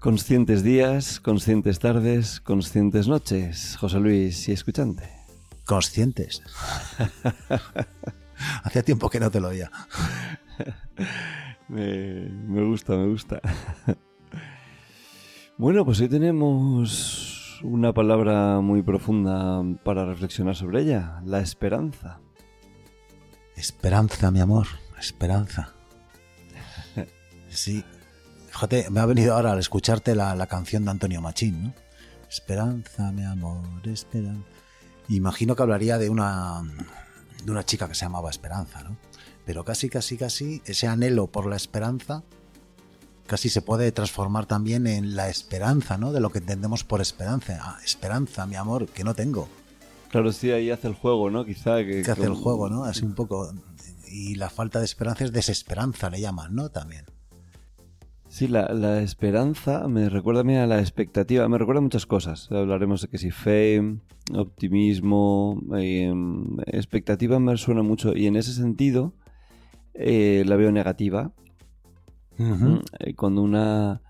Conscientes días, conscientes tardes, conscientes noches. José Luis y escuchante. Conscientes. Hacía tiempo que no te lo oía. me, me gusta, me gusta. bueno, pues hoy tenemos una palabra muy profunda para reflexionar sobre ella, la esperanza. Esperanza, mi amor, esperanza. Sí, Fíjate, me ha venido ahora al escucharte la, la canción de Antonio Machín, ¿no? Esperanza, mi amor, esperanza. Imagino que hablaría de una, de una chica que se llamaba Esperanza, ¿no? Pero casi, casi, casi ese anhelo por la esperanza casi se puede transformar también en la esperanza, ¿no? De lo que entendemos por esperanza. Ah, esperanza, mi amor, que no tengo. Claro, sí, ahí hace el juego, ¿no? Quizá que... Que hace el juego, ¿no? Así un poco... Y la falta de esperanza es desesperanza, le llaman, ¿no? También. Sí, la, la, esperanza me recuerda a mí a la expectativa, me recuerda a muchas cosas. Hablaremos de que si fe, optimismo, eh, expectativa me suena mucho y en ese sentido eh, la veo negativa. Uh -huh. Cuando una...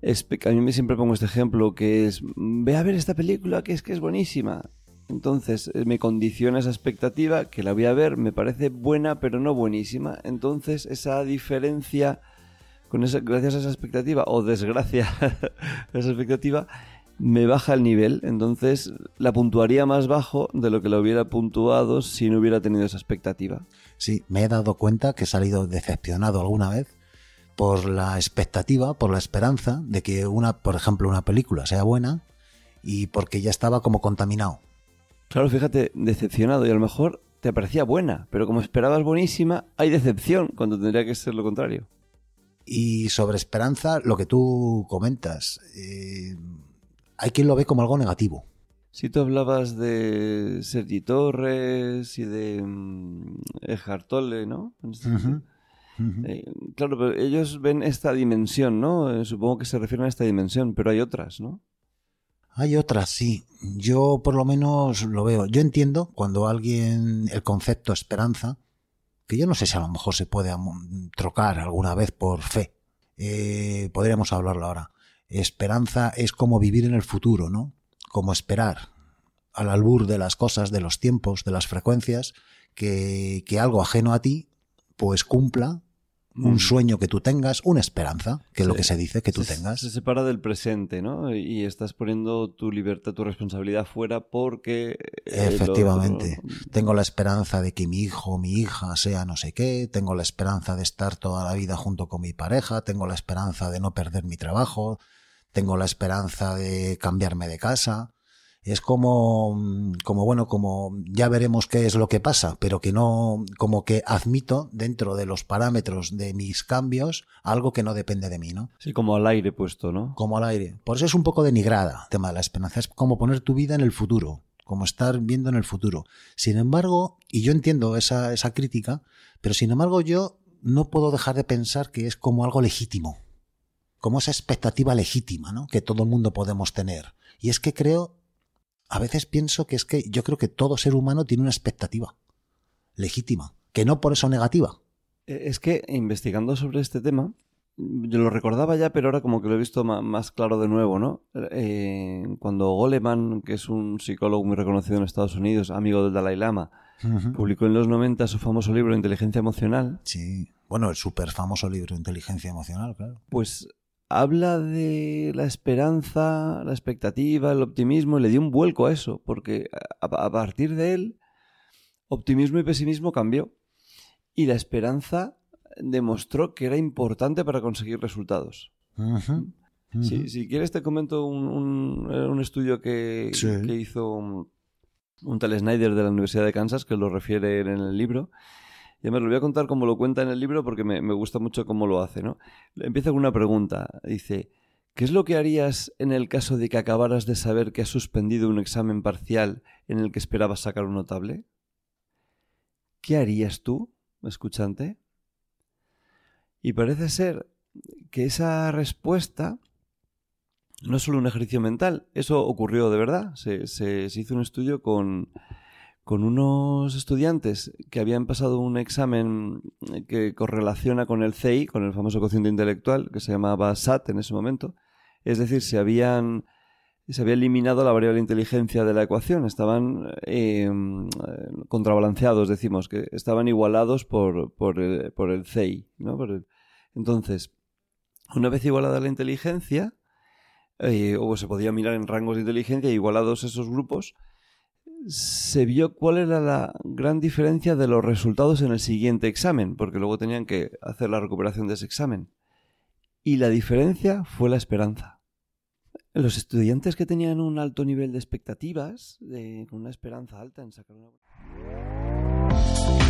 A mí me siempre pongo este ejemplo que es, ve a ver esta película que es que es buenísima. Entonces me condiciona esa expectativa que la voy a ver, me parece buena pero no buenísima. Entonces esa diferencia con esa, gracias a esa expectativa o desgracia a esa expectativa, me baja el nivel. Entonces la puntuaría más bajo de lo que lo hubiera puntuado si no hubiera tenido esa expectativa. Sí, me he dado cuenta que he salido decepcionado alguna vez por la expectativa, por la esperanza de que una, por ejemplo, una película sea buena y porque ya estaba como contaminado. Claro, fíjate, decepcionado y a lo mejor te parecía buena, pero como esperabas buenísima, hay decepción cuando tendría que ser lo contrario. Y sobre esperanza, lo que tú comentas, eh, hay quien lo ve como algo negativo. Si tú hablabas de Sergi Torres y de um, ¿no? Uh -huh. Uh -huh. eh, claro, pero ellos ven esta dimensión, ¿no? Eh, supongo que se refieren a esta dimensión, pero hay otras, ¿no? Hay otras, sí. Yo por lo menos lo veo. Yo entiendo cuando alguien, el concepto esperanza, que yo no sé si a lo mejor se puede trocar alguna vez por fe. Eh, podríamos hablarlo ahora. Esperanza es como vivir en el futuro, ¿no? Como esperar al albur de las cosas, de los tiempos, de las frecuencias, que, que algo ajeno a ti, pues cumpla un sueño que tú tengas, una esperanza, que es lo que se dice que tú se, tengas. Se separa del presente, ¿no? Y estás poniendo tu libertad, tu responsabilidad fuera porque... Efectivamente. Lo, lo... Tengo la esperanza de que mi hijo o mi hija sea no sé qué, tengo la esperanza de estar toda la vida junto con mi pareja, tengo la esperanza de no perder mi trabajo, tengo la esperanza de cambiarme de casa es como, como bueno, como ya veremos qué es lo que pasa, pero que no, como que admito dentro de los parámetros de mis cambios algo que no depende de mí, ¿no? Sí, como al aire puesto, ¿no? Como al aire. Por eso es un poco denigrada el tema de la esperanza. Es como poner tu vida en el futuro, como estar viendo en el futuro. Sin embargo, y yo entiendo esa, esa crítica, pero sin embargo yo no puedo dejar de pensar que es como algo legítimo. Como esa expectativa legítima, ¿no? Que todo el mundo podemos tener. Y es que creo a veces pienso que es que yo creo que todo ser humano tiene una expectativa legítima, que no por eso negativa. Es que investigando sobre este tema, yo lo recordaba ya, pero ahora como que lo he visto más, claro de nuevo, ¿no? Eh, cuando Goleman, que es un psicólogo muy reconocido en Estados Unidos, amigo del Dalai Lama, publicó en los 90 su famoso libro Inteligencia Emocional. Sí, bueno, el súper famoso libro Inteligencia Emocional, claro. Pues habla de la esperanza, la expectativa, el optimismo, y le dio un vuelco a eso, porque a, partir de él, optimismo y pesimismo cambió. Y la esperanza demostró que era importante para conseguir resultados. si quieres te comento un, estudio que, hizo un, tal Snyder de la Universidad de Kansas, que lo refiere en el libro. Y además lo voy a contar como lo cuenta en el libro porque me, gusta mucho cómo lo hace. ¿no? Empieza con una pregunta. Dice, ¿qué es lo que harías en el caso de que acabaras de saber que has suspendido un examen parcial en el que esperabas sacar un notable? ¿Qué harías tú, escuchante? Y parece ser que esa respuesta no es solo un ejercicio mental, eso ocurrió de verdad. Se, hizo un estudio con, unos estudiantes que habían pasado un examen que correlaciona con el CI, con el famoso cociente intelectual, que se llamaba SAT en ese momento. Es decir, se habían se había eliminado la variable inteligencia de la ecuación, estaban eh, contrabalanceados, decimos, que estaban igualados por, por, el, por el CI. ¿no? Entonces, una vez igualada la inteligencia, eh, o se podía mirar en rangos de inteligencia, igualados esos grupos, se vio cuál era la gran diferencia de los resultados en el siguiente examen, porque luego tenían que hacer la recuperación de ese examen. Y la diferencia fue la esperanza. Los estudiantes que tenían un alto nivel de expectativas, con una esperanza alta en sacar una...